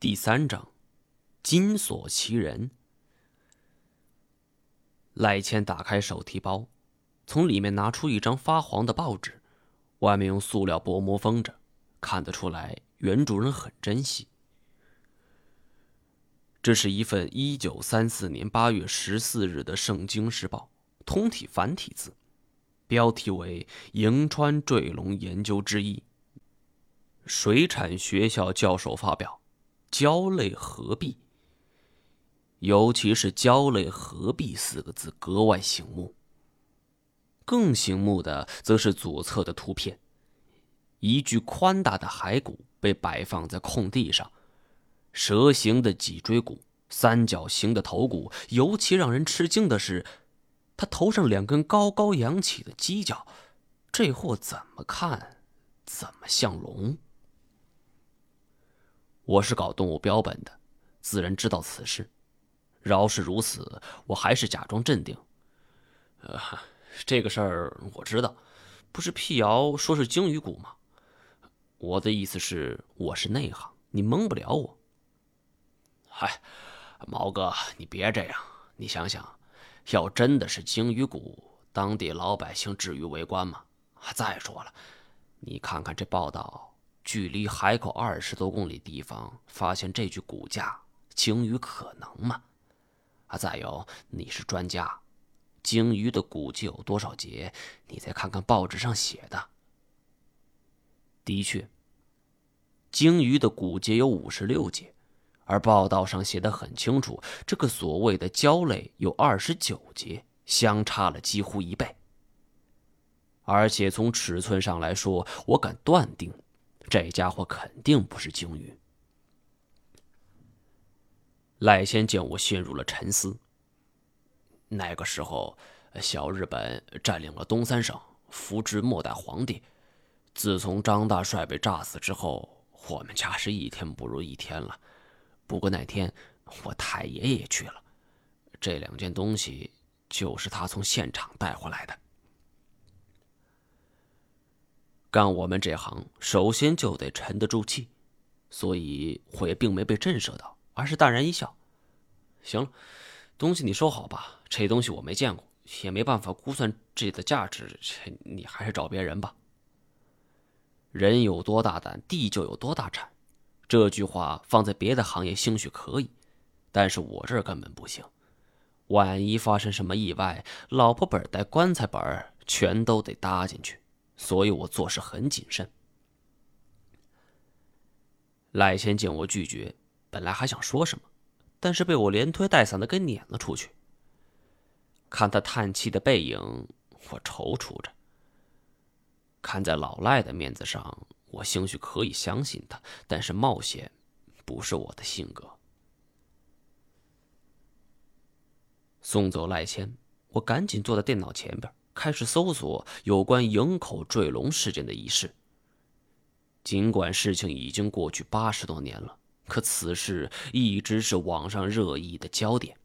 第三章，金锁奇人。赖谦打开手提包，从里面拿出一张发黄的报纸，外面用塑料薄膜封着，看得出来原主人很珍惜。这是一份一九三四年八月十四日的《圣经时报》，通体繁体字，标题为《银川坠龙研究之一》，水产学校教授发表。胶类合璧，尤其是“胶类合璧”四个字格外醒目。更醒目的则是左侧的图片，一具宽大的骸骨被摆放在空地上，蛇形的脊椎骨，三角形的头骨，尤其让人吃惊的是，他头上两根高高扬起的犄角，这货怎么看，怎么像龙。我是搞动物标本的，自然知道此事。饶是如此，我还是假装镇定。呃，这个事儿我知道，不是辟谣说是鲸鱼骨吗？我的意思是，我是内行，你蒙不了我。嗨，毛哥，你别这样。你想想，要真的是鲸鱼骨，当地老百姓至于围观吗？再说了，你看看这报道。距离海口二十多公里地方发现这具骨架，鲸鱼可能吗？啊，再有，你是专家，鲸鱼的骨节有多少节？你再看看报纸上写的。的确，鲸鱼的骨节有五十六节，而报道上写的很清楚，这个所谓的胶类有二十九节，相差了几乎一倍。而且从尺寸上来说，我敢断定。这家伙肯定不是鲸鱼。赖先见我陷入了沉思。那个时候，小日本占领了东三省，扶植末代皇帝。自从张大帅被炸死之后，我们家是一天不如一天了。不过那天我太爷爷也去了，这两件东西就是他从现场带回来的。干我们这行，首先就得沉得住气，所以我也并没被震慑到，而是淡然一笑。行了，东西你收好吧，这东西我没见过，也没办法估算这的价值，你还是找别人吧。人有多大胆，地就有多大产。这句话放在别的行业兴许可以，但是我这儿根本不行。万一发生什么意外，老婆本带棺材本全都得搭进去。所以我做事很谨慎。赖先见我拒绝，本来还想说什么，但是被我连推带搡的给撵了出去。看他叹气的背影，我踌躇着。看在老赖的面子上，我兴许可以相信他，但是冒险不是我的性格。送走赖谦，我赶紧坐在电脑前边。开始搜索有关营口坠龙事件的仪式。尽管事情已经过去八十多年了，可此事一直是网上热议的焦点，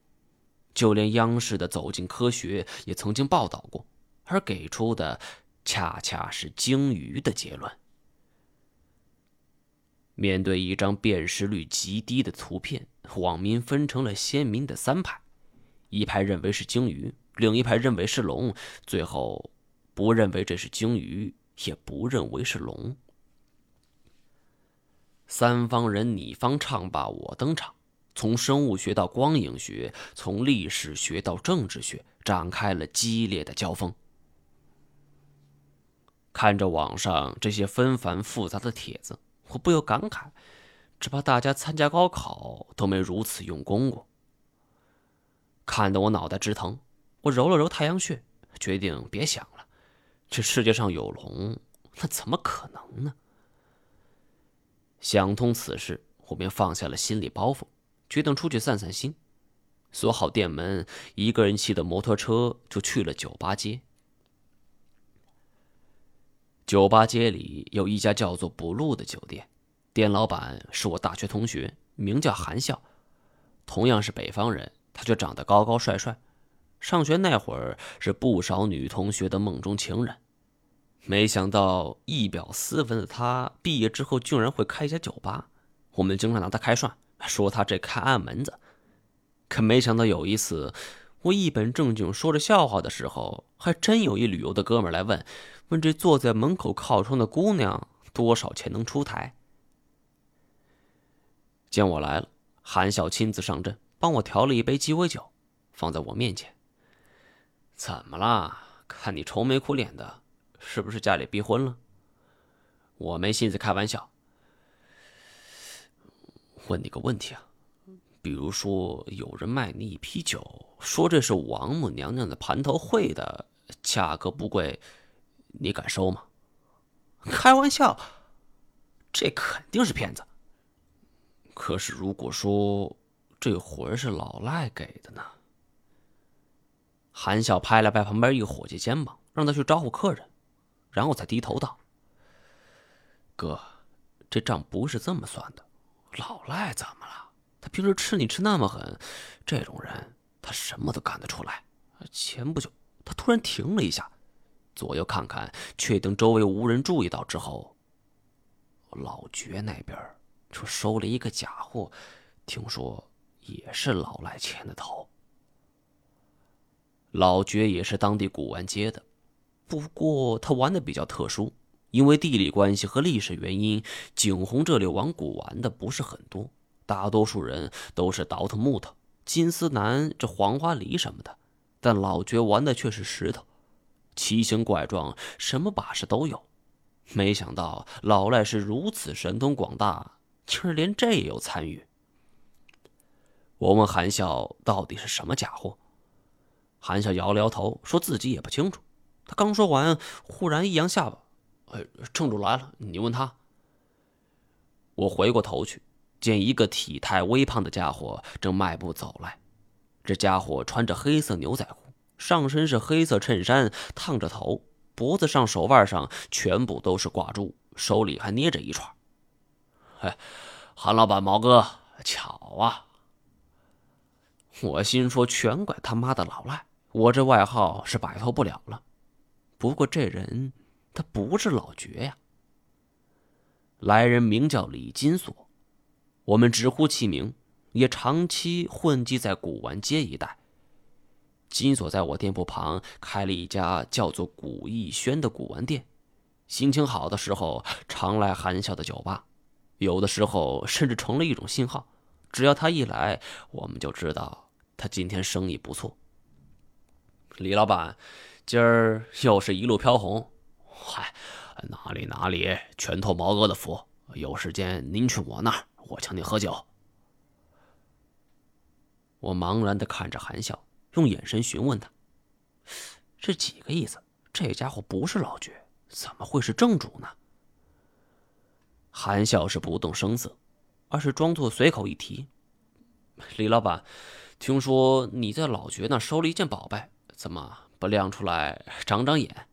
就连央视的《走进科学》也曾经报道过，而给出的恰恰是鲸鱼的结论。面对一张辨识率极低的图片，网民分成了鲜明的三派：一派认为是鲸鱼。另一派认为是龙，最后不认为这是鲸鱼，也不认为是龙。三方人你方唱罢我登场，从生物学到光影学，从历史学到政治学，展开了激烈的交锋。看着网上这些纷繁复杂的帖子，我不由感慨：只怕大家参加高考都没如此用功过。看得我脑袋直疼。我揉了揉太阳穴，决定别想了。这世界上有龙，那怎么可能呢？想通此事，我便放下了心理包袱，决定出去散散心。锁好店门，一个人骑的摩托车就去了酒吧街。酒吧街里有一家叫做“不露”的酒店，店老板是我大学同学，名叫韩笑，同样是北方人，他却长得高高帅帅。上学那会儿是不少女同学的梦中情人，没想到一表斯文的他毕业之后竟然会开一家酒吧，我们经常拿他开涮，说他这开暗门子。可没想到有一次，我一本正经说着笑话的时候，还真有一旅游的哥们来问，问这坐在门口靠窗的姑娘多少钱能出台。见我来了，韩笑亲自上阵，帮我调了一杯鸡尾酒，放在我面前。怎么啦？看你愁眉苦脸的，是不是家里逼婚了？我没心思开玩笑。问你个问题啊，比如说有人卖你一批酒，说这是王母娘娘的蟠桃会的，价格不贵，你敢收吗？开玩笑，这肯定是骗子。可是如果说这魂是老赖给的呢？韩笑拍了拍旁边一个伙计肩膀，让他去招呼客人，然后才低头道：“哥，这账不是这么算的。老赖怎么了？他平时吃你吃那么狠，这种人他什么都干得出来。前不久他突然停了一下，左右看看，确定周围无人注意到之后，老爵那边就收了一个假货，听说也是老赖牵的头。”老爵也是当地古玩街的，不过他玩的比较特殊，因为地理关系和历史原因，景洪这里玩古玩的不是很多，大多数人都是倒腾木头、金丝楠、这黄花梨什么的，但老爵玩的却是石头，奇形怪状，什么把式都有。没想到老赖是如此神通广大，竟然连这也有参与。我问韩笑到底是什么假货？韩笑摇了摇头，说自己也不清楚。他刚说完，忽然一扬下巴：“哎，正主来了，你问他。”我回过头去，见一个体态微胖的家伙正迈步走来。这家伙穿着黑色牛仔裤，上身是黑色衬衫，烫着头，脖子上、手腕上全部都是挂珠，手里还捏着一串。哎，韩老板、毛哥，巧啊！我心说：全怪他妈的老赖。我这外号是摆脱不了了，不过这人他不是老爵呀。来人名叫李金锁，我们直呼其名，也长期混迹在古玩街一带。金锁在我店铺旁开了一家叫做“古逸轩”的古玩店，心情好的时候常来含笑的酒吧，有的时候甚至成了一种信号，只要他一来，我们就知道他今天生意不错。李老板，今儿又是一路飘红，嗨，哪里哪里，全托毛哥的福。有时间您去我那儿，我请你喝酒。我茫然的看着韩笑，用眼神询问他：“这几个意思？这家伙不是老爵，怎么会是正主呢？”韩笑是不动声色，而是装作随口一提：“李老板，听说你在老爵那收了一件宝贝。”怎么不亮出来长长眼？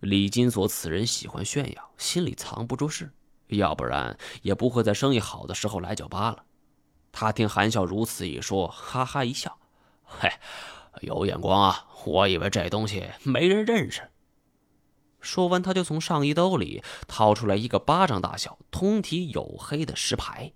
李金锁此人喜欢炫耀，心里藏不住事，要不然也不会在生意好的时候来酒吧了。他听韩笑如此一说，哈哈一笑：“嘿，有眼光啊！我以为这东西没人认识。”说完，他就从上衣兜里掏出来一个巴掌大小、通体黝黑的石牌。